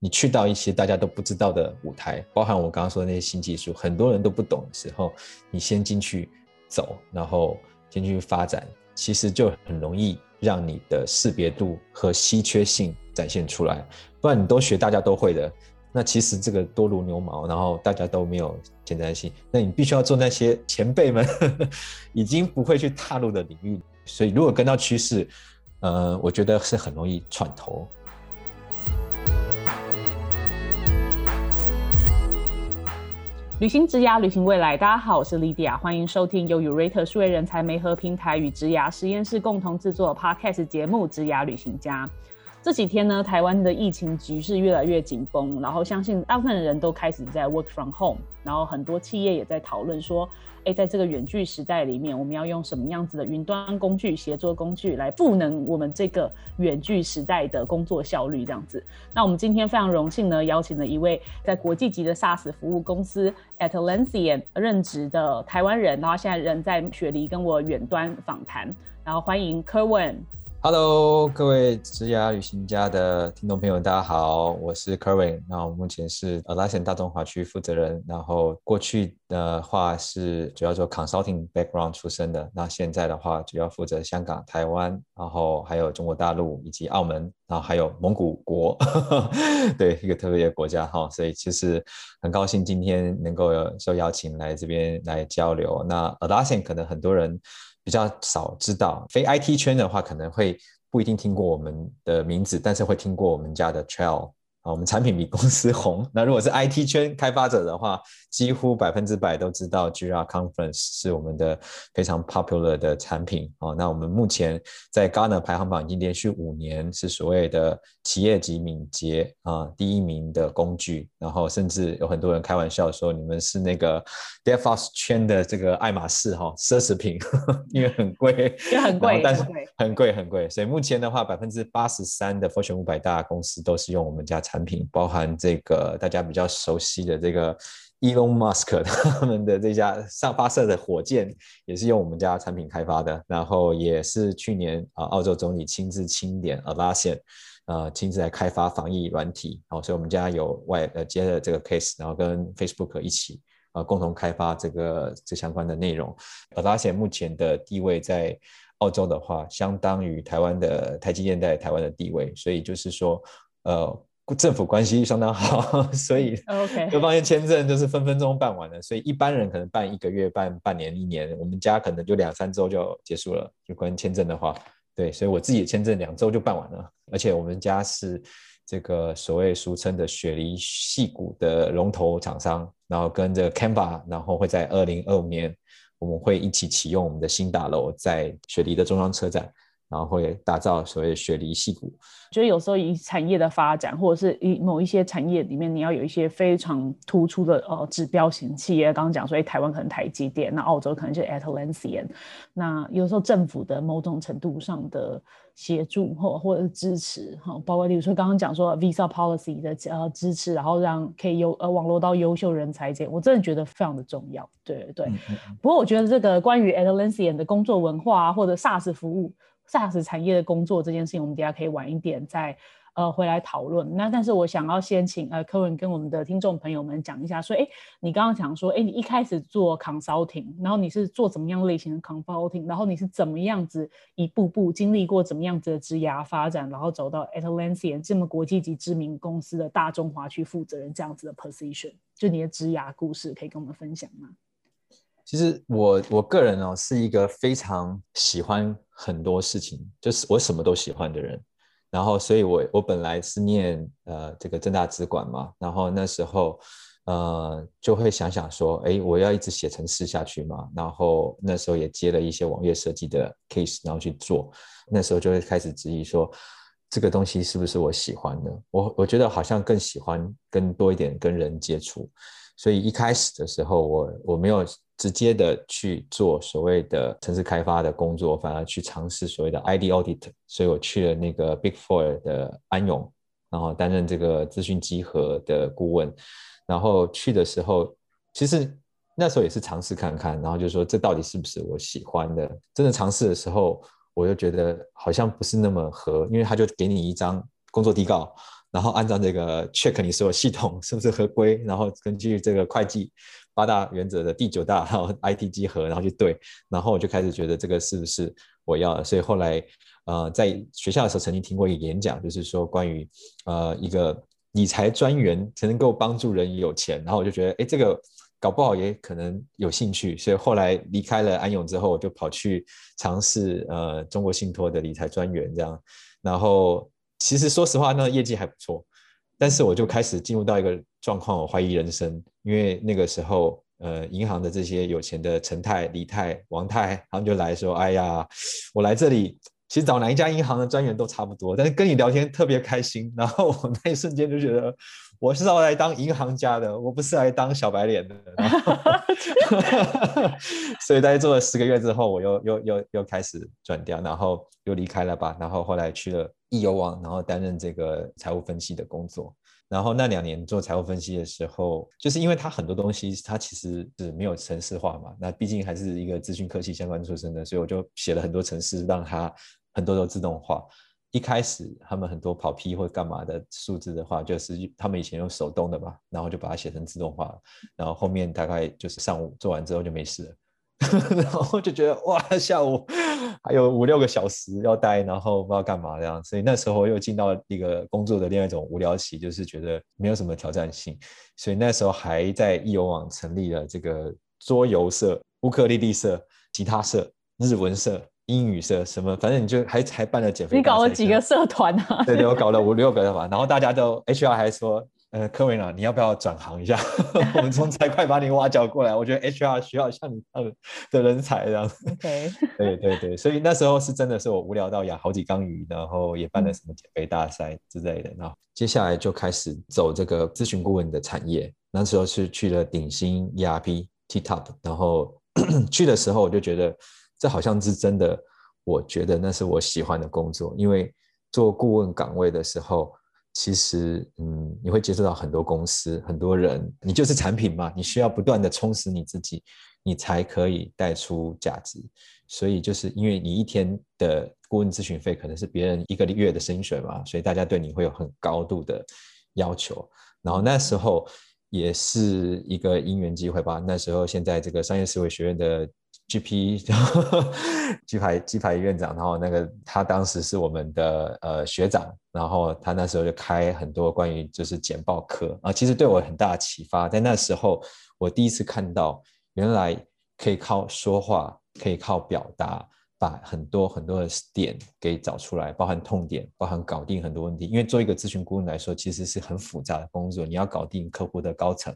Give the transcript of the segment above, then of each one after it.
你去到一些大家都不知道的舞台，包含我刚刚说的那些新技术，很多人都不懂的时候，你先进去走，然后进去发展，其实就很容易让你的识别度和稀缺性展现出来。不然你都学大家都会的，那其实这个多如牛毛，然后大家都没有前瞻性。那你必须要做那些前辈们 已经不会去踏入的领域。所以如果跟到趋势，呃，我觉得是很容易串头。旅行职涯，旅行未来。大家好，我是 Lydia，欢迎收听由 Urate 数位人才媒合平台与职涯实验室共同制作的 Podcast 节目《职涯旅行家》。这几天呢，台湾的疫情局势越来越紧绷，然后相信大部分人都开始在 work from home，然后很多企业也在讨论说，哎，在这个远距时代里面，我们要用什么样子的云端工具、协作工具来赋能我们这个远距时代的工作效率？这样子。那我们今天非常荣幸呢，邀请了一位在国际级的 SaaS 服务公司 Atlassian 任职的台湾人，然后现在人在雪梨跟我远端访谈，然后欢迎 Kerwin。Hello，各位职涯旅行家的听众朋友，大家好，我是 Kevin。那我目前是 a l a s a n 大中华区负责人，然后过去的话是主要做 consulting background 出身的。那现在的话，主要负责香港、台湾，然后还有中国大陆以及澳门，然后还有蒙古国，对一个特别的国家哈。所以其实很高兴今天能够受邀请来这边来交流。那 a l a s a n 可能很多人。比较少知道，非 IT 圈的话，可能会不一定听过我们的名字，但是会听过我们家的 Trail。我们产品比公司红。那如果是 IT 圈开发者的话，几乎百分之百都知道 Jira Conference 是我们的非常 popular 的产品。哦，那我们目前在 Gartner 排行榜已经连续五年是所谓的企业级敏捷啊第一名的工具。然后甚至有很多人开玩笑说，你们是那个 DevOps 圈的这个爱马仕哈奢侈品，因为很贵，也很贵，但是很贵很贵。所以目前的话，百分之八十三的 Fortune 五百大公司都是用我们家产。产品包含这个大家比较熟悉的这个 Elon Musk 他们的这家上发射的火箭也是用我们家产品开发的，然后也是去年啊澳洲总理亲自清点 Alasian，呃亲自来开发防疫软体，好，所以我们家有外呃接了这个 case，然后跟 Facebook 一起呃共同开发这个这相关的内容。Alasian 目前的地位在澳洲的话，相当于台湾的台积电在台湾的地位，所以就是说呃。政府关系相当好，所以各方面签证就是分分钟办完了。所以一般人可能办一个月、办半年、一年，我们家可能就两三周就结束了。就关于签证的话，对，所以我自己的签证两周就办完了。而且我们家是这个所谓俗称的雪梨戏骨的龙头厂商，然后跟着 Canva，然后会在二零二五年我们会一起启用我们的新大楼，在雪梨的中央车站。然后会打造所谓雪梨戏骨，觉得有时候以产业的发展，或者是以某一些产业里面，你要有一些非常突出的呃指标型企业。刚刚讲说，哎，台湾可能台积电，那澳洲可能是 Atlassian。那有时候政府的某种程度上的协助或或者是支持，哈，包括例如说刚刚讲说 Visa Policy 的呃支持，然后让可以优呃网络到优秀人才这，我真的觉得非常的重要。对对。不过我觉得这个关于 Atlassian 的工作文化或者 SaaS 服务。SaaS 产业的工作这件事情，我们等下可以晚一点再呃回来讨论。那但是我想要先请呃柯文跟我们的听众朋友们讲一下，说哎，你刚刚讲说，哎，你一开始做 consulting，然后你是做怎么样类型的 consulting，然后你是怎么样子一步步经历过怎么样子的职涯发展，然后走到 Atlassian 这么国际级知名公司的大中华区负责人这样子的 position，就你的职涯故事可以跟我们分享吗？其实我我个人哦是一个非常喜欢很多事情，就是我什么都喜欢的人。然后，所以我我本来是念呃这个正大资管嘛，然后那时候呃就会想想说，哎，我要一直写程式下去嘛。然后那时候也接了一些网页设计的 case，然后去做。那时候就会开始质疑说，这个东西是不是我喜欢的？我我觉得好像更喜欢更多一点跟人接触。所以一开始的时候，我我没有。直接的去做所谓的城市开发的工作，反而去尝试所谓的 ID audit，所以我去了那个 Big Four 的安永，然后担任这个资讯集合的顾问。然后去的时候，其实那时候也是尝试看看，然后就说这到底是不是我喜欢的？真的尝试的时候，我就觉得好像不是那么合，因为他就给你一张工作底稿，然后按照这个 check 你所有系统是不是合规，然后根据这个会计八大原则的第九大，然后 IT 集合，然后去对，然后我就开始觉得这个是不是我要的，所以后来呃在学校的时候曾经听过一个演讲，就是说关于呃一个理财专员才能够帮助人有钱，然后我就觉得哎这个。搞不好也可能有兴趣，所以后来离开了安永之后，我就跑去尝试呃中国信托的理财专员这样。然后其实说实话，那业绩还不错，但是我就开始进入到一个状况，我怀疑人生，因为那个时候呃银行的这些有钱的陈太、李太、王太，他们就来说：“哎呀，我来这里。”其实找哪一家银行的专员都差不多，但是跟你聊天特别开心。然后我那一瞬间就觉得，我是要来当银行家的，我不是来当小白脸的。所以在做了十个月之后，我又又又又开始转掉，然后又离开了吧。然后后来去了易游网，然后担任这个财务分析的工作。然后那两年做财务分析的时候，就是因为它很多东西它其实是没有程式化嘛。那毕竟还是一个资讯科技相关出身的，所以我就写了很多程式，让它。很多都自动化。一开始他们很多跑批或干嘛的数字的话，就是他们以前用手动的嘛，然后就把它写成自动化。然后后面大概就是上午做完之后就没事了，然后就觉得哇，下午还有五六个小时要待，然后不知道干嘛这样。所以那时候又进到一个工作的另外一种无聊期，就是觉得没有什么挑战性。所以那时候还在易游网成立了这个桌游社、乌克丽丽社、吉他社、日文社。英语社什么，反正你就还还办了减肥。你搞了几个社团啊？对对，我搞了五六个吧。然后大家都 HR 还说，呃，科维娜，你要不要转行一下？我们从财会把你挖角过来。我觉得 HR 需要像你这样的人才这样。OK。对对对，所以那时候是真的是我无聊到养好几缸鱼，然后也办了什么减肥大赛之类的。然后接下来就开始走这个咨询顾问的产业。那时候是去了鼎新 ERP T-Top，然后 去的时候我就觉得。这好像是真的，我觉得那是我喜欢的工作，因为做顾问岗位的时候，其实嗯，你会接触到很多公司、很多人，你就是产品嘛，你需要不断的充实你自己，你才可以带出价值。所以就是因为你一天的顾问咨询费可能是别人一个月的薪水嘛，所以大家对你会有很高度的要求。然后那时候也是一个因缘机会吧，那时候现在这个商业思维学院的。G.P. 鸡排鸡排院长，然后那个他当时是我们的呃学长，然后他那时候就开很多关于就是简报课啊，其实对我很大的启发。在那时候，我第一次看到原来可以靠说话，可以靠表达，把很多很多的点给找出来，包含痛点，包含搞定很多问题。因为做一个咨询顾问来说，其实是很复杂的工作，你要搞定客户的高层，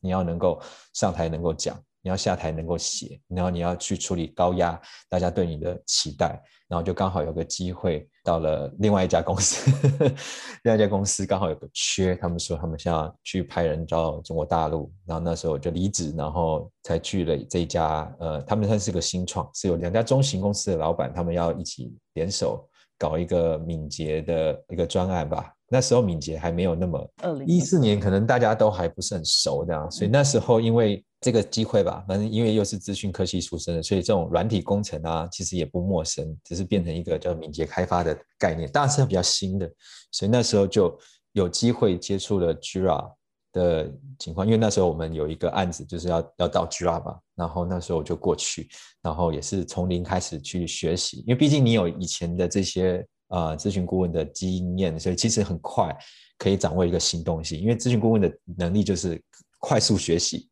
你要能够上台能够讲。你要下台能够写，然后你要去处理高压，大家对你的期待，然后就刚好有个机会到了另外一家公司，另外一家公司刚好有个缺，他们说他们想要去派人到中国大陆，然后那时候就离职，然后才去了这家，呃，他们算是个新创，是有两家中型公司的老板，他们要一起联手搞一个敏捷的一个专案吧。那时候敏捷还没有那么，一四年可能大家都还不是很熟这样，所以那时候因为。这个机会吧，反正因为又是资讯科技出身的，所以这种软体工程啊，其实也不陌生，只是变成一个叫敏捷开发的概念，当然是比较新的，所以那时候就有机会接触了 Jira 的情况，因为那时候我们有一个案子就是要要到 Jira 吧，然后那时候我就过去，然后也是从零开始去学习，因为毕竟你有以前的这些啊咨询顾问的经验，所以其实很快可以掌握一个新东西，因为咨询顾问的能力就是快速学习。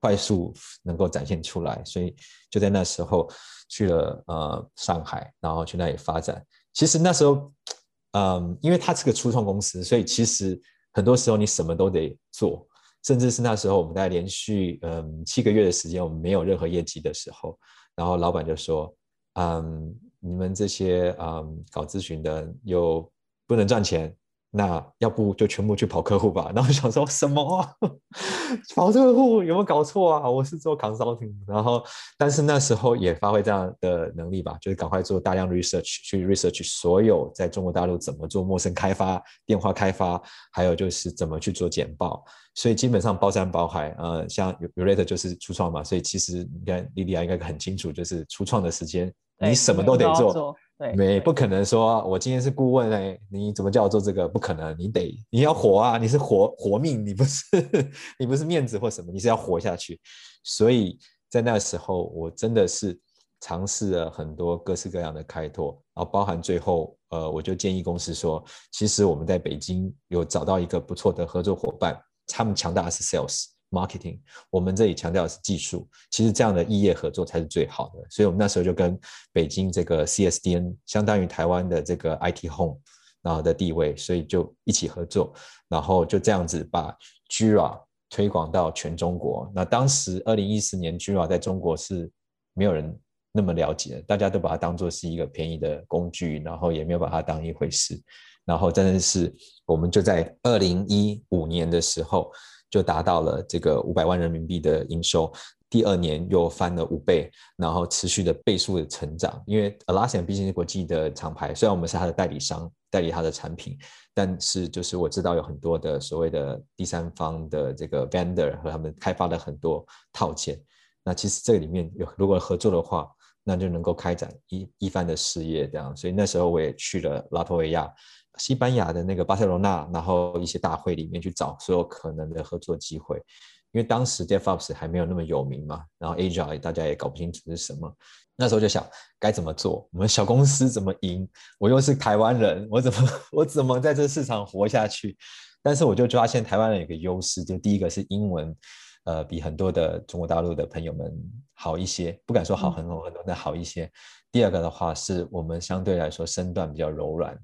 快速能够展现出来，所以就在那时候去了呃上海，然后去那里发展。其实那时候，嗯，因为它是个初创公司，所以其实很多时候你什么都得做，甚至是那时候我们在连续嗯七个月的时间，我们没有任何业绩的时候，然后老板就说，嗯，你们这些嗯搞咨询的又不能赚钱。那要不就全部去跑客户吧？然后想说什么 跑客户有没有搞错啊？我是做 consulting，然后但是那时候也发挥这样的能力吧，就是赶快做大量 research，去 research 所有在中国大陆怎么做陌生开发、电话开发，还有就是怎么去做简报。所以基本上包山包海，呃，像 u r a t 就是初创嘛，所以其实你看莉莉亚应该很清楚，就是初创的时间。你什么都得做。对，没不可能说，我今天是顾问哎，你怎么叫我做这个？不可能，你得你要活啊，你是活活命，你不是 你不是面子或什么，你是要活下去。所以在那时候，我真的是尝试了很多各式各样的开拓，然后包含最后，呃，我就建议公司说，其实我们在北京有找到一个不错的合作伙伴，他们强大的是 sales。marketing，我们这里强调的是技术，其实这样的异业合作才是最好的。所以，我们那时候就跟北京这个 CSDN，相当于台湾的这个 IT Home，然后的地位，所以就一起合作，然后就这样子把 Jira 推广到全中国。那当时二零一四年，Jira 在中国是没有人那么了解，大家都把它当做是一个便宜的工具，然后也没有把它当一回事。然后真的是，我们就在二零一五年的时候。就达到了这个五百万人民币的营收，第二年又翻了五倍，然后持续的倍数的成长。因为 Alasan 毕竟是国际的厂牌，虽然我们是它的代理商，代理它的产品，但是就是我知道有很多的所谓的第三方的这个 vendor 和他们开发了很多套件。那其实这里面有如果合作的话，那就能够开展一一番的事业这样。所以那时候我也去了拉脱维亚。西班牙的那个巴塞罗那，然后一些大会里面去找所有可能的合作机会，因为当时 DevOps 还没有那么有名嘛，然后 Agile 大家也搞不清楚是什么，那时候就想该怎么做，我们小公司怎么赢？我又是台湾人，我怎么我怎么在这市场活下去？但是我就发现台湾人有个优势，就第一个是英文，呃，比很多的中国大陆的朋友们好一些，不敢说好很多很多，但好一些。第二个的话是我们相对来说身段比较柔软。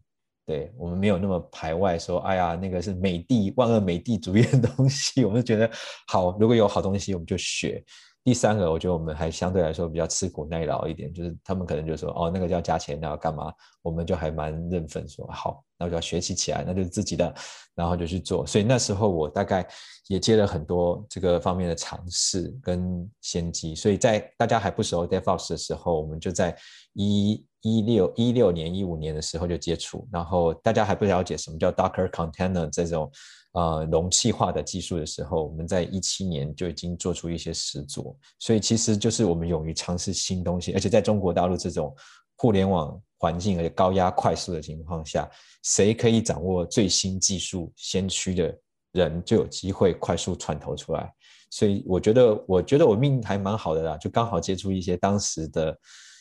对我们没有那么排外，说哎呀，那个是美帝万恶美帝主义的东西，我们就觉得好，如果有好东西，我们就学。第三个，我觉得我们还相对来说比较吃苦耐劳一点，就是他们可能就说哦，那个要加钱，那要干嘛？我们就还蛮认份，说好，那我就要学习起来，那就是自己的，然后就去做。所以那时候我大概也接了很多这个方面的尝试跟先机。所以在大家还不熟 DevOps 的时候，我们就在一一六一六年一五年的时候就接触，然后大家还不了解什么叫 Docker Container 这种。呃，容器化的技术的时候，我们在一七年就已经做出一些实作，所以其实就是我们勇于尝试新东西，而且在中国大陆这种互联网环境而且高压快速的情况下，谁可以掌握最新技术先驱的人，就有机会快速窜头出来。所以我觉得，我觉得我命还蛮好的啦，就刚好接触一些当时的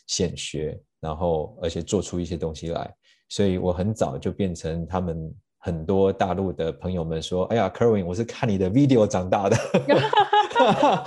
显学，然后而且做出一些东西来，所以我很早就变成他们。很多大陆的朋友们说：“哎呀，Kerwin，我是看你的 video 长大的。”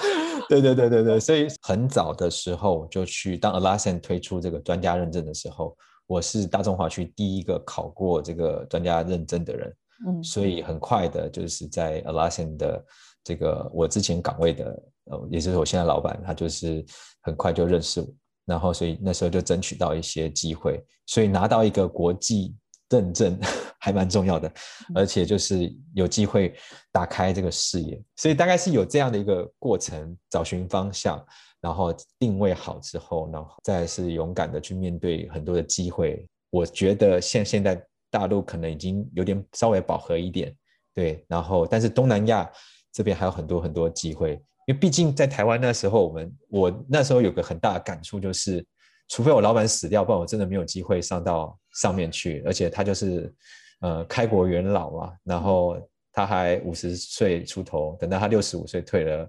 对对对对对，所以很早的时候就去当 Alasan 推出这个专家认证的时候，我是大中华区第一个考过这个专家认证的人。嗯，所以很快的就是在 Alasan 的这个我之前岗位的呃，也就是我现在老板，他就是很快就认识我，然后所以那时候就争取到一些机会，所以拿到一个国际。认证 还蛮重要的，而且就是有机会打开这个视野，所以大概是有这样的一个过程，找寻方向，然后定位好之后，然后再是勇敢的去面对很多的机会。我觉得现现在大陆可能已经有点稍微饱和一点，对，然后但是东南亚这边还有很多很多机会，因为毕竟在台湾那时候，我们我那时候有个很大的感触就是。除非我老板死掉，不然我真的没有机会上到上面去。而且他就是，呃，开国元老嘛，然后他还五十岁出头，等到他六十五岁退了，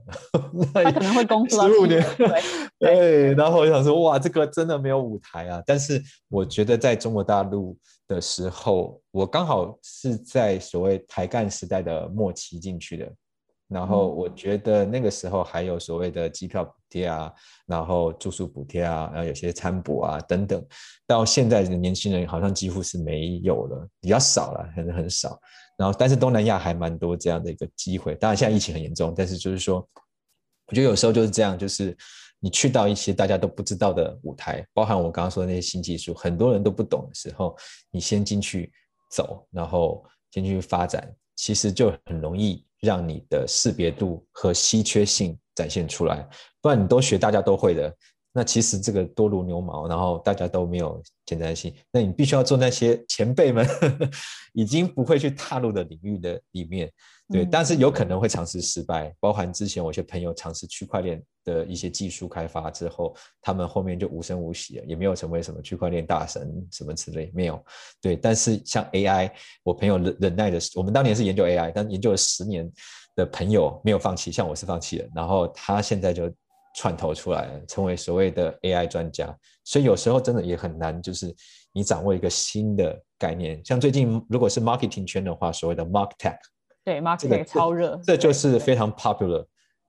他可能会工作十五年。对，然后我想说，哇，这个真的没有舞台啊。但是我觉得在中国大陆的时候，我刚好是在所谓台干时代的末期进去的。然后我觉得那个时候还有所谓的机票补贴啊，然后住宿补贴啊，然后有些餐补啊等等，到现在的年轻人好像几乎是没有了，比较少了，很很少。然后但是东南亚还蛮多这样的一个机会，当然现在疫情很严重，但是就是说，我觉得有时候就是这样，就是你去到一些大家都不知道的舞台，包含我刚刚说的那些新技术，很多人都不懂的时候，你先进去走，然后先去发展，其实就很容易。让你的识别度和稀缺性展现出来，不然你都学大家都会的，那其实这个多如牛毛，然后大家都没有前瞻性。那你必须要做那些前辈们 已经不会去踏入的领域的里面，对，但是有可能会尝试失败。包含之前我一些朋友尝试区块链的一些技术开发之后，他们后面就无声无息了，也没有成为什么区块链大神什么之类，没有。对，但是像 AI，我朋友忍忍耐的，我们当年是研究 AI，但研究了十年的朋友没有放弃，像我是放弃了，然后他现在就。串头出来，成为所谓的 AI 专家，所以有时候真的也很难，就是你掌握一个新的概念。像最近如果是 marketing 圈的话，所谓的 mark tech，对 market 超热，这就是非常 popular。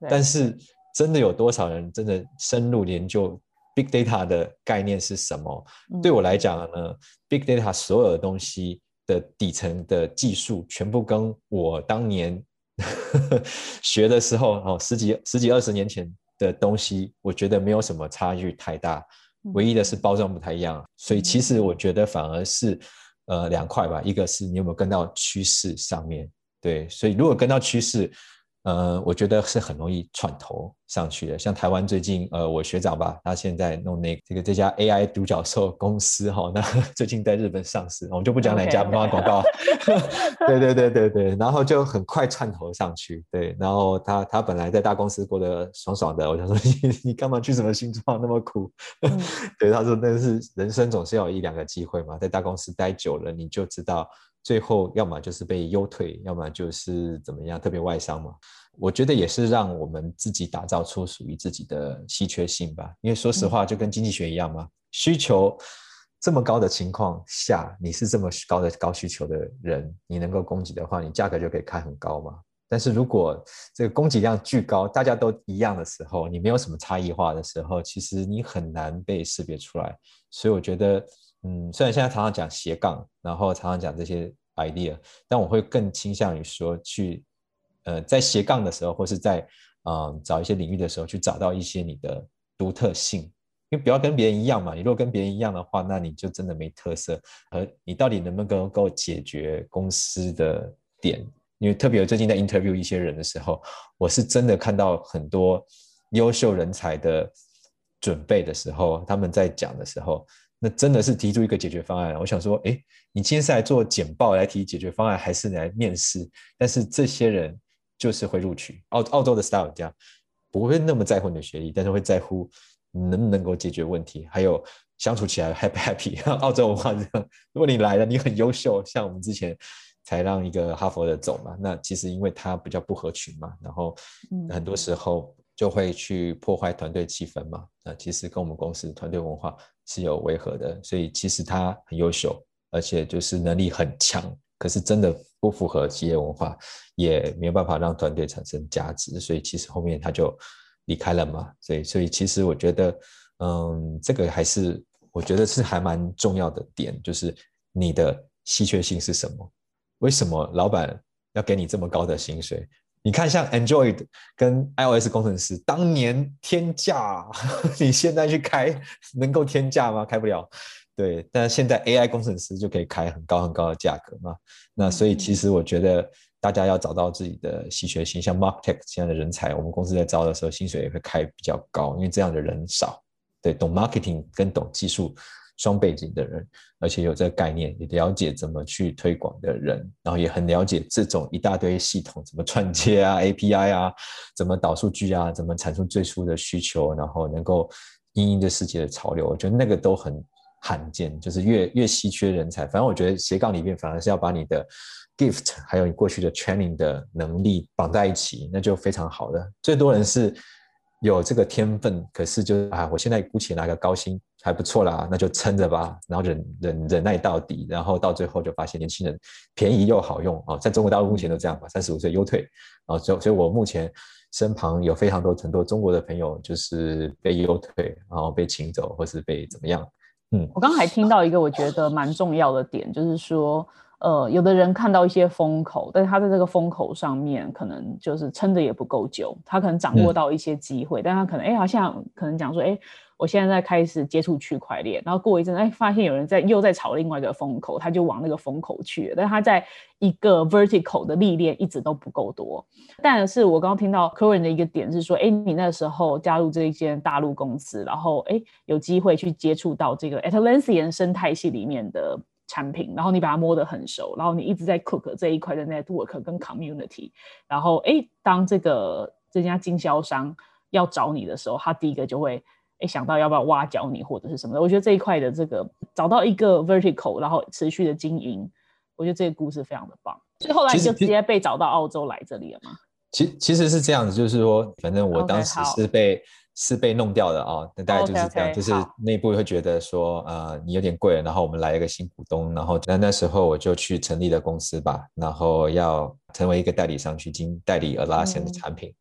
但是真的有多少人真的深入研究 big data 的概念是什么？对我来讲呢，big data 所有的东西的底层的技术，全部跟我当年 学的时候哦，十几十几二十年前。的东西，我觉得没有什么差距太大，唯一的是包装不太一样。所以其实我觉得反而是，呃，两块吧，一个是你有没有跟到趋势上面，对，所以如果跟到趋势。呃，我觉得是很容易串头上去的。像台湾最近，呃，我学长吧，他现在弄那这个这家 AI 独角兽公司哈，那 最近在日本上市，我们就不讲哪家，不发广告。对对对对对，然后就很快串头上去。对，然后他他本来在大公司过得爽爽的，我想说 你你干嘛去什么新创那么苦？对，他说那是人生总是要有一两个机会嘛，在大公司待久了，你就知道。最后，要么就是被优退，要么就是怎么样，特别外伤嘛。我觉得也是让我们自己打造出属于自己的稀缺性吧。因为说实话，就跟经济学一样嘛，需求这么高的情况下，你是这么高的高需求的人，你能够供给的话，你价格就可以开很高嘛。但是如果这个供给量巨高，大家都一样的时候，你没有什么差异化的时候，其实你很难被识别出来。所以我觉得。嗯，虽然现在常常讲斜杠，然后常常讲这些 idea，但我会更倾向于说去，呃，在斜杠的时候，或是在嗯找一些领域的时候，去找到一些你的独特性，因为不要跟别人一样嘛。你如果跟别人一样的话，那你就真的没特色。而你到底能不能够解决公司的点？因为特别最近在 interview 一些人的时候，我是真的看到很多优秀人才的准备的时候，他们在讲的时候。那真的是提出一个解决方案。我想说，哎，你今天是来做简报来提解决方案，还是来面试？但是这些人就是会录取。澳澳洲的 style 这样，不会那么在乎你的学历，但是会在乎你能不能够解决问题，还有相处起来 happy happy。澳洲文化这样，如果你来了，你很优秀，像我们之前才让一个哈佛的走嘛，那其实因为他比较不合群嘛，然后很多时候就会去破坏团队气氛嘛。那其实跟我们公司团队文化。是有违和的，所以其实他很优秀，而且就是能力很强，可是真的不符合企业文化，也没有办法让团队产生价值，所以其实后面他就离开了嘛。所以，所以其实我觉得，嗯，这个还是我觉得是还蛮重要的点，就是你的稀缺性是什么？为什么老板要给你这么高的薪水？你看，像 Android 跟 iOS 工程师当年天价，你现在去开能够天价吗？开不了。对，但是现在 AI 工程师就可以开很高很高的价格嘛。那所以其实我觉得大家要找到自己的稀缺性，像 MarkTech 这样的人才，我们公司在招的时候薪水也会开比较高，因为这样的人少。对，懂 Marketing 跟懂技术。双背景的人，而且有这个概念，也了解怎么去推广的人，然后也很了解这种一大堆系统怎么串接啊、API 啊，怎么导数据啊，怎么产出最初的需求，然后能够应应这世界的潮流。我觉得那个都很罕见，就是越越稀缺人才。反正我觉得斜杠里面反而是要把你的 gift 还有你过去的 training 的能力绑在一起，那就非常好的。最多人是。有这个天分，可是就啊，我现在姑且拿个高薪还不错啦，那就撑着吧，然后忍忍忍耐到底，然后到最后就发现年轻人便宜又好用啊，在中国大陆目前都这样吧，三十五岁优退啊，所以所以我目前身旁有非常多很多中国的朋友就是被优退，然后被请走或是被怎么样，嗯，我刚刚还听到一个我觉得蛮重要的点，就是说。呃，有的人看到一些风口，但是他在这个风口上面可能就是撑的也不够久，他可能掌握到一些机会，但他可能哎，好像可能讲说，哎，我现在在开始接触区块链，然后过一阵，哎，发现有人在又在炒另外一个风口，他就往那个风口去了，但他在一个 vertical 的历练一直都不够多。但是我刚刚听到科文的一个点是说，哎，你那时候加入这一间大陆公司，然后哎，有机会去接触到这个 Atlassian 生态系里面的。产品，然后你把它摸得很熟，然后你一直在 cook 这一块的 network 跟 community，然后哎，当这个这家经销商要找你的时候，他第一个就会哎想到要不要挖角你或者是什么的。我觉得这一块的这个找到一个 vertical，然后持续的经营，我觉得这个故事非常的棒。所以后来就直接被找到澳洲来这里了吗？其其实是这样子，就是说，反正我当时是被。是被弄掉的啊，那大概就是这样，就是内部会觉得说，呃，你有点贵，然后我们来一个新股东，然后那那时候我就去成立了公司吧，然后要成为一个代理商去经代理 Atlassian 的产品，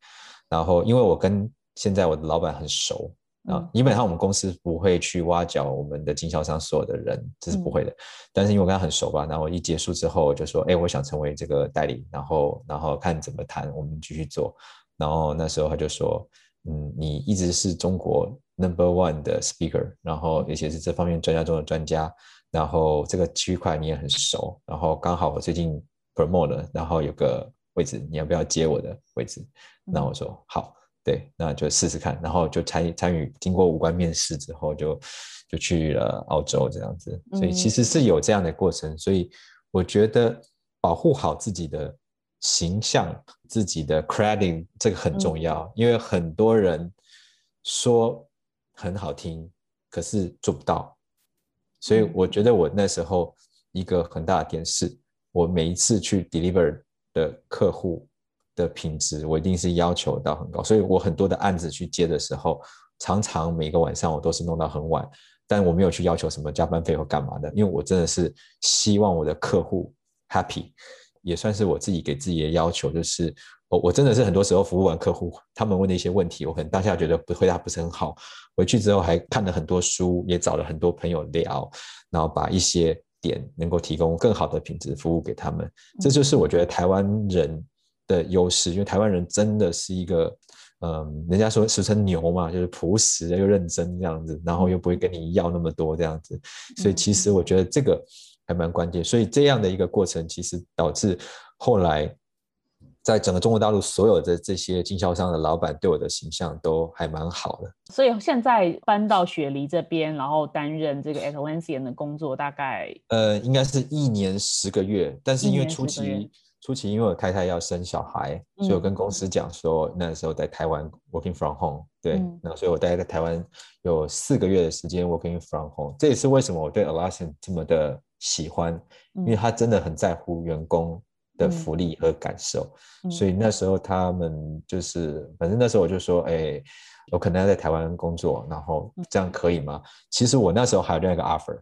然后因为我跟现在我的老板很熟啊，基本上我们公司不会去挖角我们的经销商所有的人，这是不会的，但是因为我跟他很熟吧，然后一结束之后我就说，哎，我想成为这个代理，然后然后看怎么谈，我们继续做，然后那时候他就说。嗯，你一直是中国 number one 的 speaker，然后而且是这方面专家中的专家，然后这个区块你也很熟，然后刚好我最近 promote 了，然后有个位置，你要不要接我的位置？那我说好，对，那就试试看，然后就参参与，经过五关面试之后，就就去了澳洲这样子，所以其实是有这样的过程，所以我觉得保护好自己的。形象自己的 credit 这个很重要，因为很多人说很好听，可是做不到。所以我觉得我那时候一个很大的点是，我每一次去 deliver 的客户的品质，我一定是要求到很高。所以我很多的案子去接的时候，常常每个晚上我都是弄到很晚，但我没有去要求什么加班费或干嘛的，因为我真的是希望我的客户 happy。也算是我自己给自己的要求，就是我我真的是很多时候服务完客户，他们问的一些问题，我可能当下觉得不回答不是很好，回去之后还看了很多书，也找了很多朋友聊，然后把一些点能够提供更好的品质服务给他们。这就是我觉得台湾人的优势，因为台湾人真的是一个，嗯，人家说俗称牛嘛，就是朴实又认真这样子，然后又不会跟你要那么多这样子，所以其实我觉得这个。还蛮关键，所以这样的一个过程，其实导致后来在整个中国大陆所有的这些经销商的老板对我的形象都还蛮好的。所以现在搬到雪梨这边，然后担任这个 Atlassian 的工作，大概呃，应该是一年十个月。但是因为初期初期，因为我太太要生小孩，所以我跟公司讲说，那时候在台湾 working from home，对，那所以我待在台湾有四个月的时间 working from home。这也是为什么我对 Atlassian 这么的。喜欢，因为他真的很在乎员工的福利和感受，所以那时候他们就是，反正那时候我就说，哎，我可能要在台湾工作，然后这样可以吗？其实我那时候还有另外一个 offer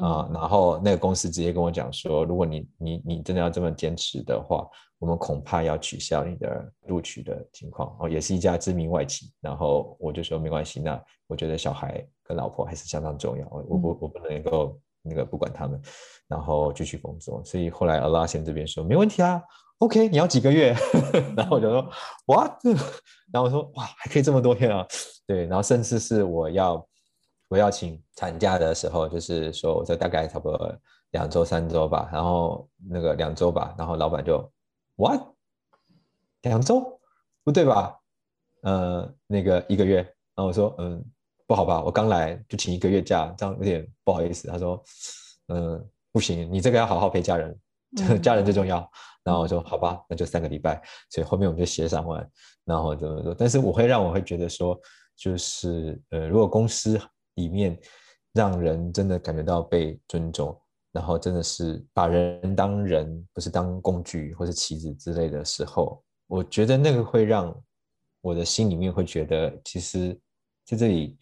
啊，然后那个公司直接跟我讲说，如果你你你真的要这么坚持的话，我们恐怕要取消你的录取的情况。哦，也是一家知名外企，然后我就说没关系，那我觉得小孩跟老婆还是相当重要，我我我不能够。那个不管他们，然后继续工作。所以后来阿拉先这边说没问题啊，OK，你要几个月？然后我就说哇，然后我说哇，还可以这么多天啊？对，然后甚至是我要我要请产假的时候，就是说我在大概差不多两周三周吧，然后那个两周吧，然后老板就 What？两周？不对吧？呃，那个一个月。然后我说嗯。不好吧？我刚来就请一个月假，这样有点不好意思。他说：“嗯，不行，你这个要好好陪家人，家人最重要。”然后我说：“好吧，那就三个礼拜。”所以后面我们就协商完，然后怎么说？但是我会让我会觉得说，就是呃，如果公司里面让人真的感觉到被尊重，然后真的是把人当人，不是当工具或是棋子之类的时候，我觉得那个会让我的心里面会觉得，其实在这里。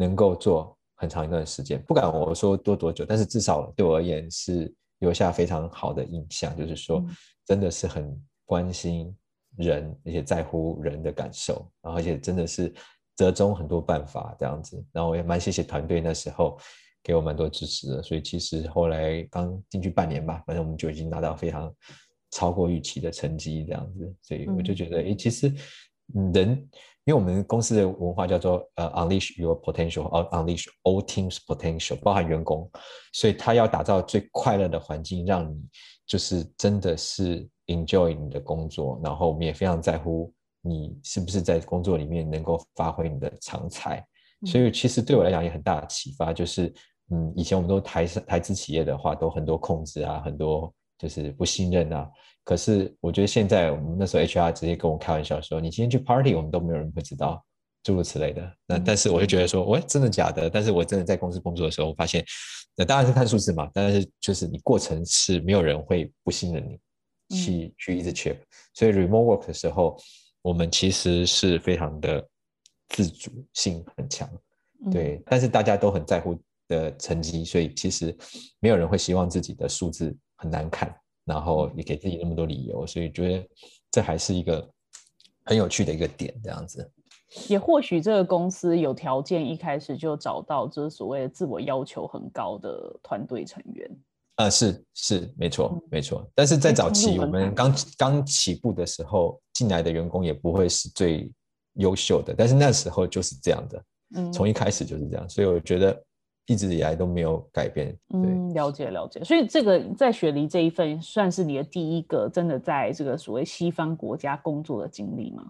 能够做很长一段时间，不管我说多多久，但是至少对我而言是留下非常好的印象，就是说真的是很关心人，而且在乎人的感受，然后而且真的是折中很多办法这样子，然后我也蛮谢谢团队那时候给我蛮多支持的，所以其实后来刚进去半年吧，反正我们就已经拿到非常超过预期的成绩这样子，所以我就觉得，哎，其实人，因为我们公司的文化叫做呃 unleash your potential，哦 unleash all teams potential，包含员工，所以他要打造最快乐的环境，让你就是真的是 enjoy 你的工作，然后我们也非常在乎你是不是在工作里面能够发挥你的长才。所以其实对我来讲也很大的启发，就是嗯，以前我们都台台资企业的话，都很多控制啊，很多就是不信任啊。可是我觉得现在我们那时候 HR 直接跟我开玩笑说：“你今天去 party，我们都没有人会知道，诸如此类的。”那但是我就觉得说：“喂，真的假的？”但是我真的在公司工作的时候，我发现那当然是看数字嘛，但是就是你过程是没有人会不信任你，去去一直 check。所以 remote work 的时候，我们其实是非常的。自主性很强，对，但是大家都很在乎的成绩，所以其实没有人会希望自己的数字很难看，然后也给自己那么多理由，所以觉得这还是一个很有趣的一个点，这样子。也或许这个公司有条件一开始就找到就是所谓的自我要求很高的团队成员。啊，是是没错没错，但是在早期我们刚刚起步的时候进来的员工也不会是最。优秀的，但是那时候就是这样的，嗯，从一开始就是这样，所以我觉得一直以来都没有改变。嗯，了解了解。所以这个在雪梨这一份算是你的第一个真的在这个所谓西方国家工作的经历吗？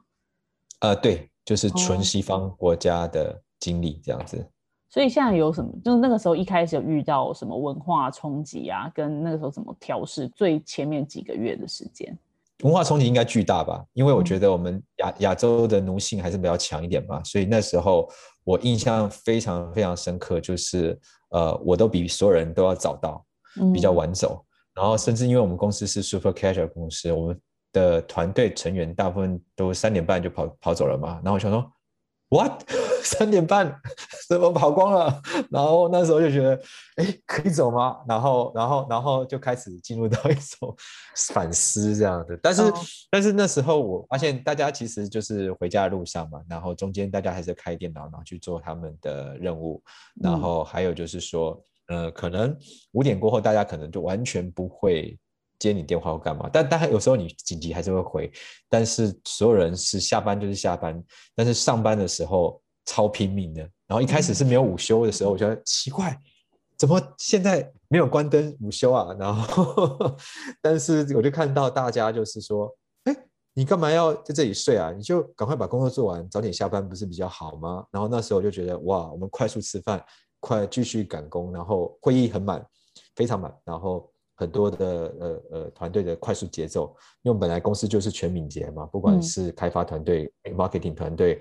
呃，对，就是纯西方国家的经历这样子。所以现在有什么？就是那个时候一开始有遇到什么文化冲击啊？跟那个时候怎么调试？最前面几个月的时间。文化冲击应该巨大吧，因为我觉得我们亚亚洲的奴性还是比较强一点嘛，所以那时候我印象非常非常深刻，就是呃，我都比所有人都要早到，比较晚走，然后甚至因为我们公司是 super casual 公司，我们的团队成员大部分都三点半就跑跑走了嘛，然后我想说。What？三点半怎么跑光了？然后那时候就觉得，哎，可以走吗？然后，然后，然后就开始进入到一种 反思这样的。但是，但是那时候我发现大家其实就是回家的路上嘛，然后中间大家还是开电脑，然后去做他们的任务。然后还有就是说，呃，可能五点过后，大家可能就完全不会。接你电话或干嘛？但但有时候你紧急还是会回，但是所有人是下班就是下班，但是上班的时候超拼命的。然后一开始是没有午休的时候，我觉得奇怪，怎么现在没有关灯午休啊？然后，但是我就看到大家就是说，哎，你干嘛要在这里睡啊？你就赶快把工作做完，早点下班不是比较好吗？然后那时候我就觉得，哇，我们快速吃饭，快继续赶工，然后会议很满，非常满，然后。很多的呃呃团队的快速节奏，因为本来公司就是全敏捷嘛，不管是开发团队、marketing 团队，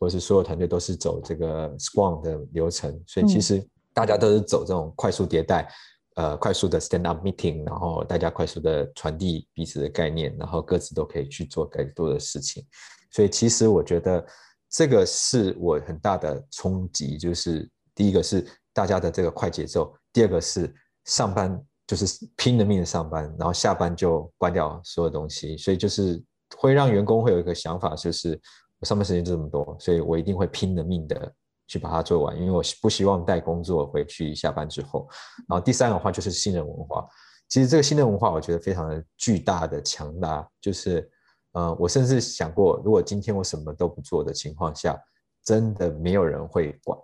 或者是所有团队都是走这个 Scrum 的流程，所以其实大家都是走这种快速迭代，呃，快速的 stand up meeting，然后大家快速的传递彼此的概念，然后各自都可以去做更多的事情。所以其实我觉得这个是我很大的冲击，就是第一个是大家的这个快节奏，第二个是上班。就是拼了命的上班，然后下班就关掉所有东西，所以就是会让员工会有一个想法，就是我上班时间就这么多，所以我一定会拼了命的去把它做完，因为我不希望带工作回去下班之后。然后第三个话就是信任文化，其实这个信任文化我觉得非常的巨大的强大，就是呃，我甚至想过，如果今天我什么都不做的情况下，真的没有人会管，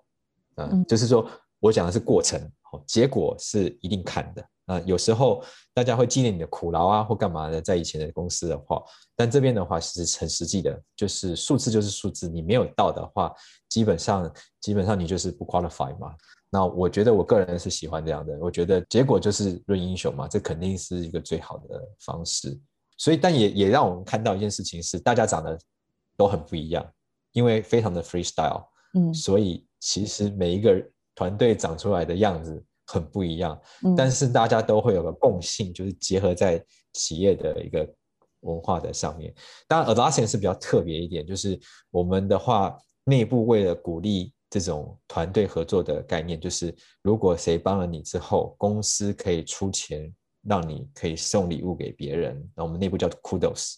嗯，就是说我讲的是过程，结果是一定看的。啊，有时候大家会纪念你的苦劳啊，或干嘛的，在以前的公司的话，但这边的话是很实际的，就是数字就是数字，你没有到的话，基本上基本上你就是不 qualify 嘛。那我觉得我个人是喜欢这样的，我觉得结果就是论英雄嘛，这肯定是一个最好的方式。所以，但也也让我们看到一件事情是，大家长得都很不一样，因为非常的 freestyle，嗯，所以其实每一个团队长出来的样子。很不一样，但是大家都会有个共性，就是结合在企业的一个文化的上面。当然，Atlassian 是比较特别一点，就是我们的话，内部为了鼓励这种团队合作的概念，就是如果谁帮了你之后，公司可以出钱让你可以送礼物给别人。那我们内部叫 Kudos。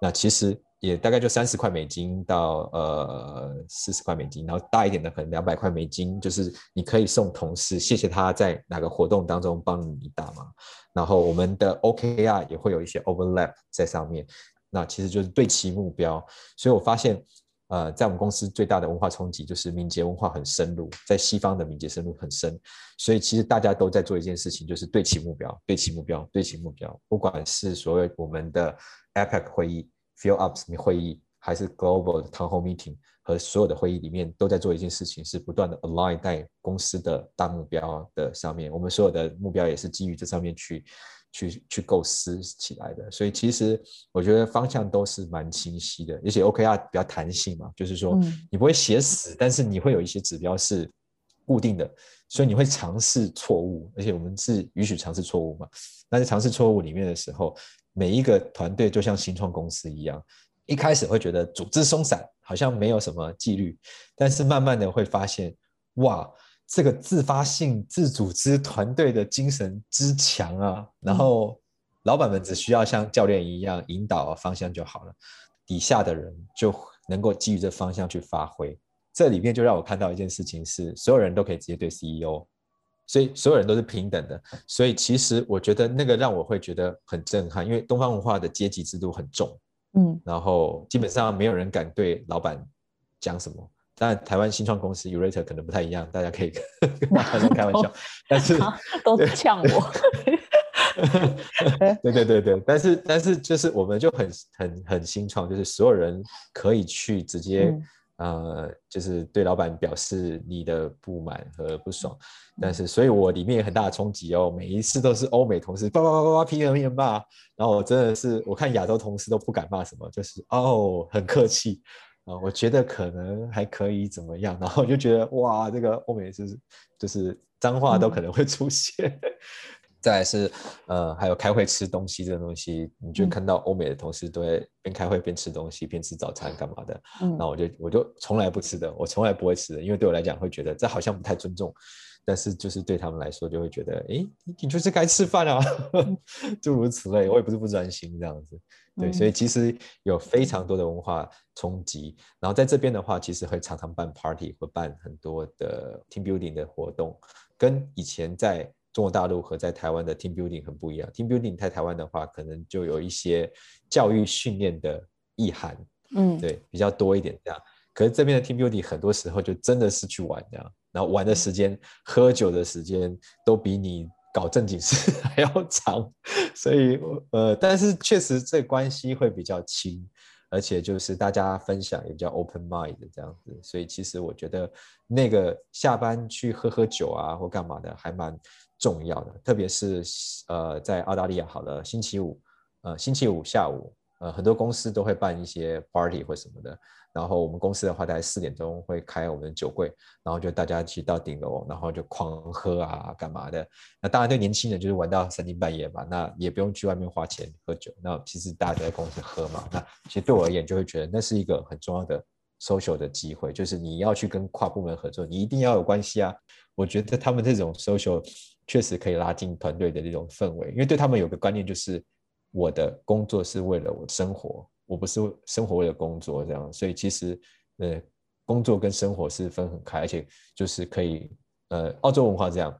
那其实。也大概就三十块美金到呃四十块美金，然后大一点的可能两百块美金，就是你可以送同事，谢谢他在哪个活动当中帮你打忙。然后我们的 OKR 也会有一些 overlap 在上面，那其实就是对齐目标。所以我发现，呃，在我们公司最大的文化冲击就是敏捷文化很深入，在西方的敏捷深入很深，所以其实大家都在做一件事情，就是对齐目标，对齐目标，对齐目标。不管是所谓我们的 Epic 会议、Field Ups 会议，还是 Global 的 Town Hall Meeting。和所有的会议里面都在做一件事情，是不断的 align 在公司的大目标的上面。我们所有的目标也是基于这上面去去去构思起来的。所以其实我觉得方向都是蛮清晰的，而且 OKR 比较弹性嘛，就是说你不会写死，但是你会有一些指标是固定的，所以你会尝试错误，而且我们是允许尝试错误嘛。那在尝试错误里面的时候，每一个团队就像新创公司一样。一开始会觉得组织松散，好像没有什么纪律，但是慢慢的会发现，哇，这个自发性、自组织团队的精神之强啊！然后老板们只需要像教练一样引导方向就好了，底下的人就能够基于这方向去发挥。这里面就让我看到一件事情是，所有人都可以直接对 CEO，所以所有人都是平等的。所以其实我觉得那个让我会觉得很震撼，因为东方文化的阶级制度很重。嗯，然后基本上没有人敢对老板讲什么。当然，台湾新创公司 Urate 可能不太一样，大家可以 开玩笑。但是都呛我。对对对对，但是但是就是我们就很很很新创，就是所有人可以去直接。呃，就是对老板表示你的不满和不爽，但是所以我里面有很大的冲击哦，每一次都是欧美同事叭叭叭叭叭批人骂，然后我真的是我看亚洲同事都不敢骂什么，就是哦很客气啊，我觉得可能还可以怎么样，然后就觉得哇，这个欧美就是就是脏话都可能会出现。再是，呃，还有开会吃东西这种东西，你就看到欧美的同事都会边开会边吃东西，边吃早餐干嘛的。嗯，那我就我就从来不吃的，我从来不会吃的，因为对我来讲会觉得这好像不太尊重，但是就是对他们来说就会觉得，哎，你就是该吃饭啊，诸如此类。我也不是不专心这样子，对，所以其实有非常多的文化冲击。然后在这边的话，其实会常常办 party，会办很多的 team building 的活动，跟以前在。中国大陆和在台湾的 team building 很不一样。team building 在台湾的话，可能就有一些教育训练的意涵，嗯，对，比较多一点这样。可是这边的 team building 很多时候就真的是去玩这样，然后玩的时间、喝酒的时间都比你搞正经事还要长。所以，呃，但是确实这关系会比较亲，而且就是大家分享也比较 open mind 这样子。所以，其实我觉得那个下班去喝喝酒啊，或干嘛的，还蛮。重要的，特别是呃，在澳大利亚，好了，星期五，呃，星期五下午，呃，很多公司都会办一些 party 或什么的。然后我们公司的话，大概四点钟会开我们的酒柜，然后就大家一起到顶楼，然后就狂喝啊，干嘛的？那当然对年轻人就是玩到三更半夜嘛，那也不用去外面花钱喝酒。那其实大家都在公司喝嘛。那其实对我而言，就会觉得那是一个很重要的 social 的机会，就是你要去跟跨部门合作，你一定要有关系啊。我觉得他们这种 social。确实可以拉近团队的这种氛围，因为对他们有个观念就是，我的工作是为了我生活，我不是生活为了工作这样，所以其实呃，工作跟生活是分很开，而且就是可以呃，澳洲文化这样。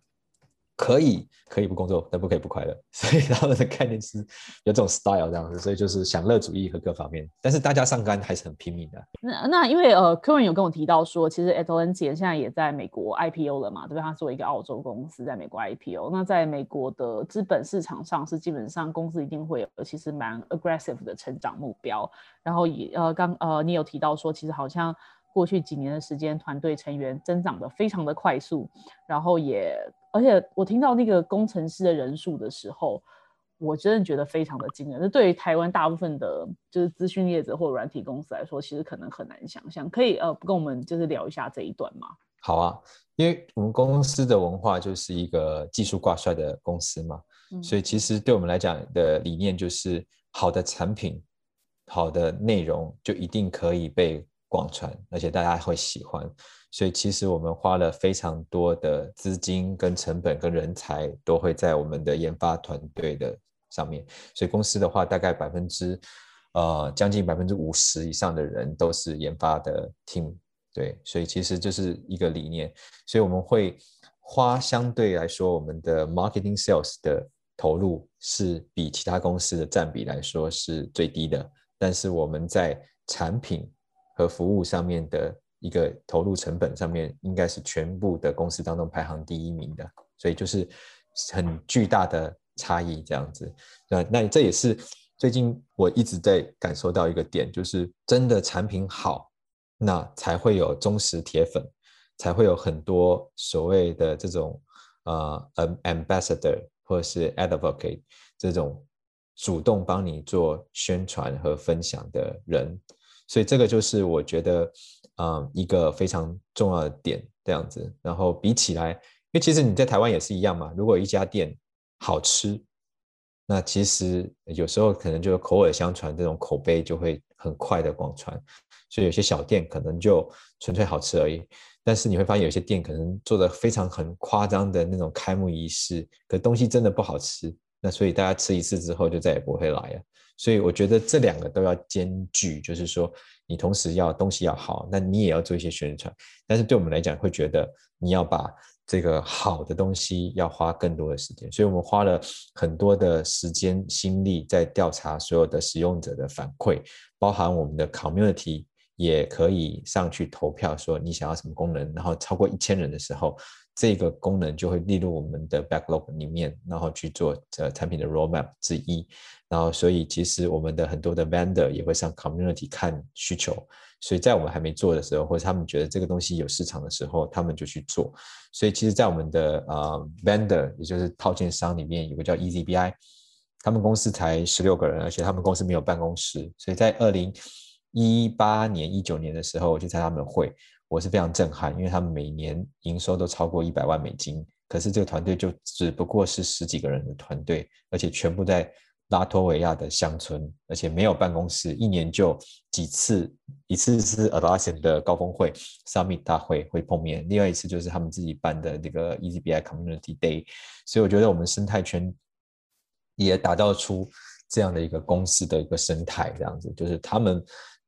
可以，可以不工作，但不可以不快乐。所以他们的概念是有这种 style 这样子，所以就是享乐主义和各方面。但是大家上杆还是很拼命的。那那因为呃，科文有跟我提到说，其实 Atlantic 现在也在美国 IPO 了嘛，对不对？他作为一个澳洲公司，在美国 IPO。那在美国的资本市场上，是基本上公司一定会有其实蛮 aggressive 的成长目标。然后也呃，刚呃，你有提到说，其实好像过去几年的时间，团队成员增长的非常的快速，然后也。而且我听到那个工程师的人数的时候，我真的觉得非常的惊人。那对于台湾大部分的，就是资讯业者或软体公司来说，其实可能很难想象。可以呃，跟我们就是聊一下这一段吗？好啊，因为我们公司的文化就是一个技术挂帅的公司嘛，所以其实对我们来讲的理念就是好的产品、好的内容就一定可以被广传，而且大家会喜欢。所以其实我们花了非常多的资金、跟成本、跟人才，都会在我们的研发团队的上面。所以公司的话，大概百分之呃将近百分之五十以上的人都是研发的 team，对，所以其实就是一个理念，所以我们会花相对来说我们的 marketing sales 的投入是比其他公司的占比来说是最低的，但是我们在产品和服务上面的一个投入成本上面，应该是全部的公司当中排行第一名的，所以就是很巨大的差异这样子。那那这也是最近我一直在感受到一个点，就是真的产品好，那才会有忠实铁粉，才会有很多所谓的这种呃 ambassador 或者是 advocate 这种主动帮你做宣传和分享的人。所以这个就是我觉得。啊，一个非常重要的点，这样子。然后比起来，因为其实你在台湾也是一样嘛。如果一家店好吃，那其实有时候可能就口耳相传，这种口碑就会很快的广传。所以有些小店可能就纯粹好吃而已。但是你会发现，有些店可能做的非常很夸张的那种开幕仪式，可东西真的不好吃。那所以大家吃一次之后就再也不会来了。所以我觉得这两个都要兼具，就是说。你同时要东西要好，那你也要做一些宣传。但是对我们来讲，会觉得你要把这个好的东西要花更多的时间，所以我们花了很多的时间心力在调查所有的使用者的反馈，包含我们的 community 也可以上去投票，说你想要什么功能，然后超过一千人的时候。这个功能就会列入我们的 backlog 里面，然后去做呃产品的 roadmap 之一。然后，所以其实我们的很多的 vendor 也会上 community 看需求。所以在我们还没做的时候，或者他们觉得这个东西有市场的时候，他们就去做。所以其实，在我们的呃 vendor，也就是套件商里面，有个叫 EZBI，他们公司才十六个人，而且他们公司没有办公室。所以在二零一八年、一九年的时候，我去参加他们会。我是非常震撼，因为他们每年营收都超过一百万美金，可是这个团队就只不过是十几个人的团队，而且全部在拉脱维亚的乡村，而且没有办公室，一年就几次，一次是 Atlassian 的高峰会 Summit 大会会碰面，另外一次就是他们自己办的那个 EZBI Community Day，所以我觉得我们生态圈也打造出这样的一个公司的一个生态，这样子就是他们。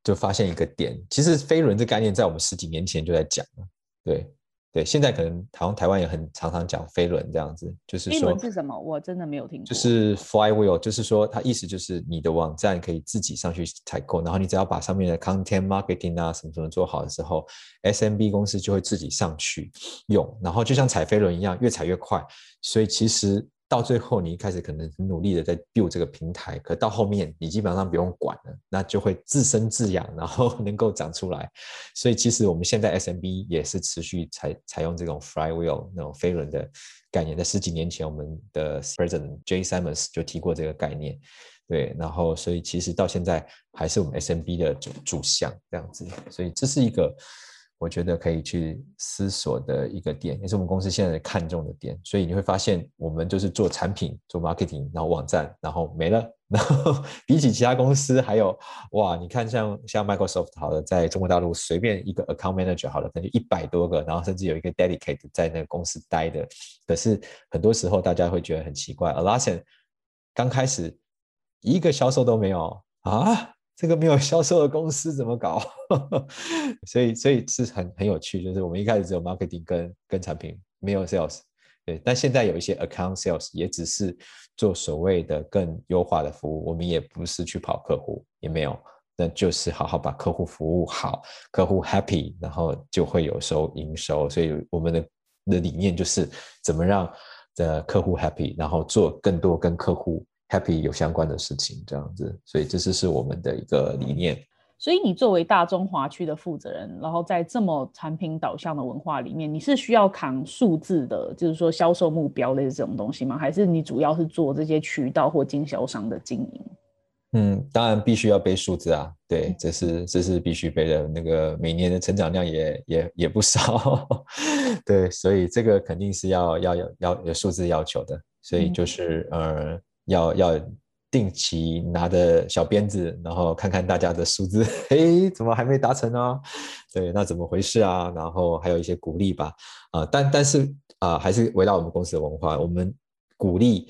就发现一个点，其实飞轮这概念在我们十几年前就在讲了，对对，现在可能台湾台湾也很常常讲飞轮这样子，就是说飞轮是什么？我真的没有听过。就是 flywheel，就是说它意思就是你的网站可以自己上去采购，然后你只要把上面的 content marketing 啊什么什么做好的时候，SMB 公司就会自己上去用，然后就像踩飞轮一样，越踩越快，所以其实。到最后，你一开始可能很努力的在 build 这个平台，可到后面你基本上不用管了，那就会自生自养，然后能够长出来。所以其实我们现在 SMB 也是持续采采用这种 flywheel 那种飞轮的概念。在十几年前，我们的 President Jay Simons 就提过这个概念，对。然后所以其实到现在还是我们 SMB 的主主项这样子。所以这是一个。我觉得可以去思索的一个点，也是我们公司现在看重的点。所以你会发现，我们就是做产品、做 marketing，然后网站，然后没了。然后比起其他公司，还有哇，你看像像 Microsoft 好了，在中国大陆随便一个 account manager 好了，可能就一百多个，然后甚至有一个 dedicate 在那个公司待的。可是很多时候大家会觉得很奇怪，Atlassian 刚开始一个销售都没有啊。这个没有销售的公司怎么搞？所以，所以是很很有趣，就是我们一开始只有 marketing 跟跟产品，没有 sales，对。但现在有一些 account sales，也只是做所谓的更优化的服务。我们也不是去跑客户，也没有，那就是好好把客户服务好，客户 happy，然后就会有收营收。所以我们的的理念就是怎么让的客户 happy，然后做更多跟客户。Happy 有相关的事情，这样子，所以这是是我们的一个理念。所以你作为大中华区的负责人，然后在这么产品导向的文化里面，你是需要扛数字的，就是说销售目标类这种东西吗？还是你主要是做这些渠道或经销商的经营？嗯，当然必须要背数字啊，对，这是这是必须背的。那个每年的成长量也也也不少，对，所以这个肯定是要要有要有数字要求的。所以就是呃。要要定期拿着小鞭子，然后看看大家的数字，嘿，怎么还没达成呢？对，那怎么回事啊？然后还有一些鼓励吧，啊，但但是啊，还是围绕我们公司的文化，我们鼓励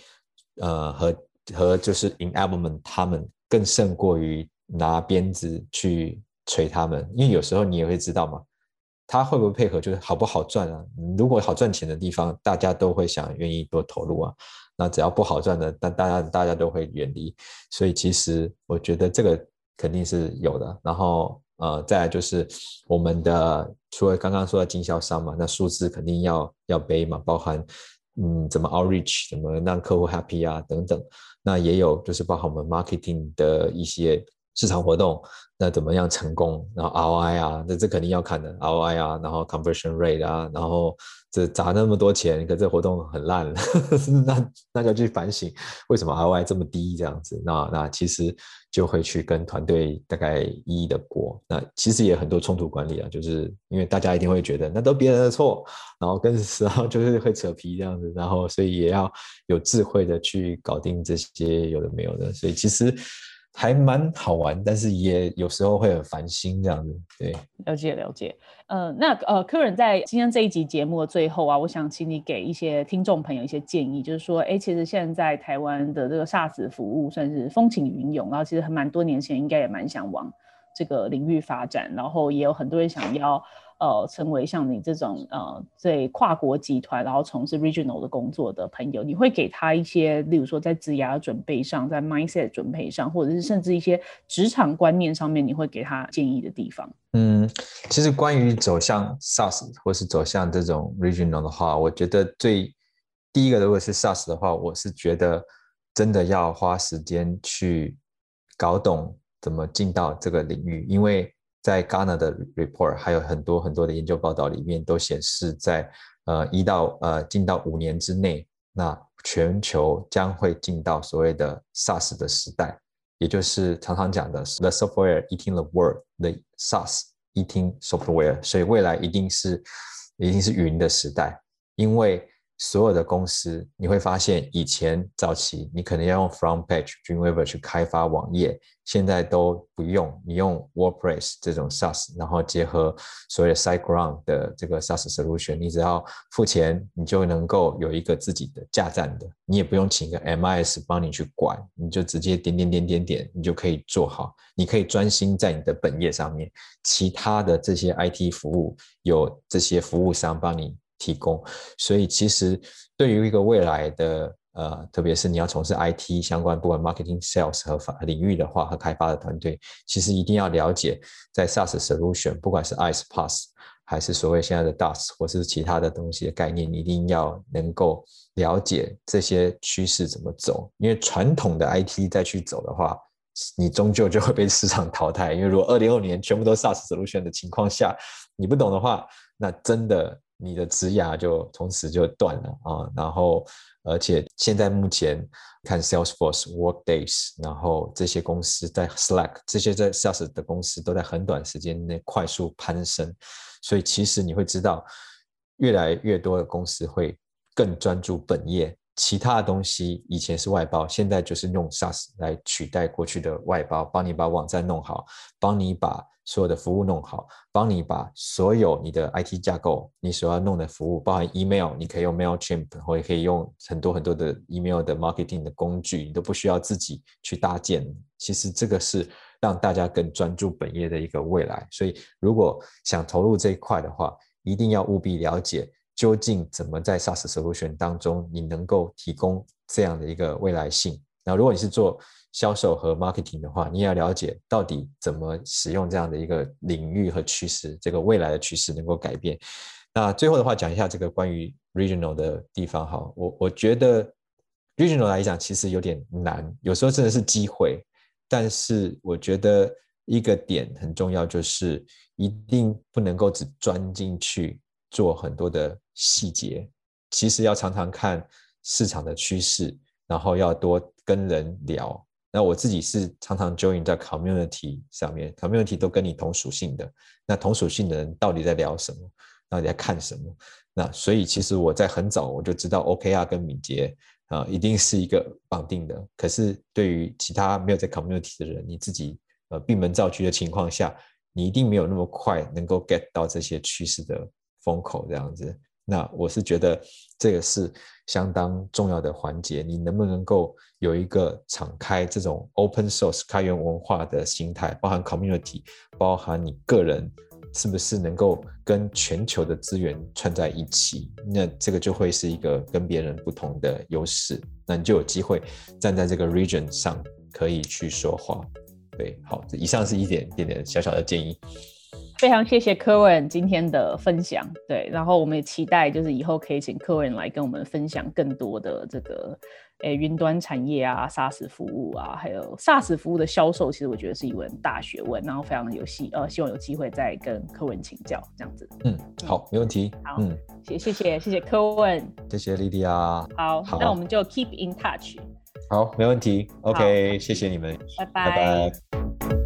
呃和和就是 enablement 他们更胜过于拿鞭子去捶他们，因为有时候你也会知道嘛，他会不会配合，就是好不好赚啊？如果好赚钱的地方，大家都会想愿意多投入啊。那只要不好赚的，但大家大家都会远离。所以其实我觉得这个肯定是有的。然后呃，再来就是我们的除了刚刚说的经销商嘛，那数字肯定要要背嘛，包含。嗯，怎么 outreach，怎么让客户 happy 啊，等等。那也有就是包含我们 marketing 的一些市场活动，那怎么样成功？然后 ROI 啊，那这肯定要看的 ROI 啊，然后 conversion rate 啊，然后这砸那么多钱，可这活动很烂，那那就去反省为什么 ROI 这么低这样子。那那其实。就会去跟团队大概一一的过，那其实也很多冲突管理啊，就是因为大家一定会觉得那都别人的错，然后跟然后 就是会扯皮这样子，然后所以也要有智慧的去搞定这些有的没有的，所以其实。还蛮好玩，但是也有时候会很烦心这样子。对，了解了解。呃，那呃，客人在今天这一集节目的最后啊，我想请你给一些听众朋友一些建议，就是说，哎，其实现在台湾的这个 SaaS 服务算是风起云涌，然后其实很蛮多年前应该也蛮想往这个领域发展，然后也有很多人想要。呃，成为像你这种呃，在跨国集团然后从事 regional 的工作的朋友，你会给他一些，例如说在职涯准备上，在 mindset 准备上，或者是甚至一些职场观念上面，你会给他建议的地方？嗯，其实关于走向 SaaS 或是走向这种 regional 的话，我觉得最第一个，如果是 SaaS 的话，我是觉得真的要花时间去搞懂怎么进到这个领域，因为。在 Ghana 的 report 还有很多很多的研究报道里面都显示，在呃一到呃近到五年之内，那全球将会进到所谓的 SaaS 的时代，也就是常常讲的 the software eating the world，the SaaS eating software，所以未来一定是一定是云的时代，因为。所有的公司，你会发现以前早期你可能要用 Front Page、Dreamweaver 去开发网页，现在都不用，你用 WordPress 这种 SaaS，然后结合所谓的 SiteGround 的这个 SaaS solution，你只要付钱，你就能够有一个自己的架站的，你也不用请个 MIS 帮你去管，你就直接点点点点点，你就可以做好，你可以专心在你的本业上面，其他的这些 IT 服务有这些服务商帮你。提供，所以其实对于一个未来的呃，特别是你要从事 IT 相关，不管 marketing、sales 和法领域的话，和开发的团队，其实一定要了解在 SaaS solution，不管是 i c e Pass 还是所谓现在的 DaaS 或是其他的东西的概念，你一定要能够了解这些趋势怎么走。因为传统的 IT 再去走的话，你终究就会被市场淘汰。因为如果二零二年全部都 SaaS solution 的情况下，你不懂的话，那真的。你的职涯就从此就断了啊！然后，而且现在目前看 Salesforce、Workdays，然后这些公司在 Slack 这些在 Sales 的公司都在很短时间内快速攀升，所以其实你会知道，越来越多的公司会更专注本业，其他的东西以前是外包，现在就是用 SaaS 来取代过去的外包，帮你把网站弄好，帮你把。所有的服务弄好，帮你把所有你的 IT 架构，你所要弄的服务，包含 email，你可以用 Mailchimp，或者可以用很多很多的 email 的 marketing 的工具，你都不需要自己去搭建。其实这个是让大家更专注本业的一个未来。所以如果想投入这一块的话，一定要务必了解究竟怎么在 SaaS solution 当中，你能够提供这样的一个未来性。那如果你是做销售和 marketing 的话，你也要了解到底怎么使用这样的一个领域和趋势，这个未来的趋势能够改变。那最后的话，讲一下这个关于 regional 的地方哈。我我觉得 regional 来讲其实有点难，有时候真的是机会，但是我觉得一个点很重要，就是一定不能够只钻进去做很多的细节，其实要常常看市场的趋势，然后要多跟人聊。那我自己是常常 join 在 community 上面，community 都跟你同属性的，那同属性的人到底在聊什么？到底在看什么？那所以其实我在很早我就知道 OKR 跟敏捷啊，一定是一个绑定的。可是对于其他没有在 community 的人，你自己呃闭门造车的情况下，你一定没有那么快能够 get 到这些趋势的风口这样子。那我是觉得这个是相当重要的环节。你能不能够有一个敞开这种 open source 开源文化的心态，包含 community，包含你个人，是不是能够跟全球的资源串在一起？那这个就会是一个跟别人不同的优势，那你就有机会站在这个 region 上可以去说话。对，好，以上是一点点点小小的建议。非常谢谢柯文今天的分享，对，然后我们也期待就是以后可以请柯文来跟我们分享更多的这个诶云端产业啊、SaaS 服务啊，还有 SaaS 服务的销售，其实我觉得是一门大学问，然后非常的有希呃希望有机会再跟柯文请教这样子。嗯，好，没问题。好，嗯，谢谢谢谢谢柯文，谢谢莉莉亚。好，那我们就 keep in touch。好，没问题。OK，谢谢你们，拜拜。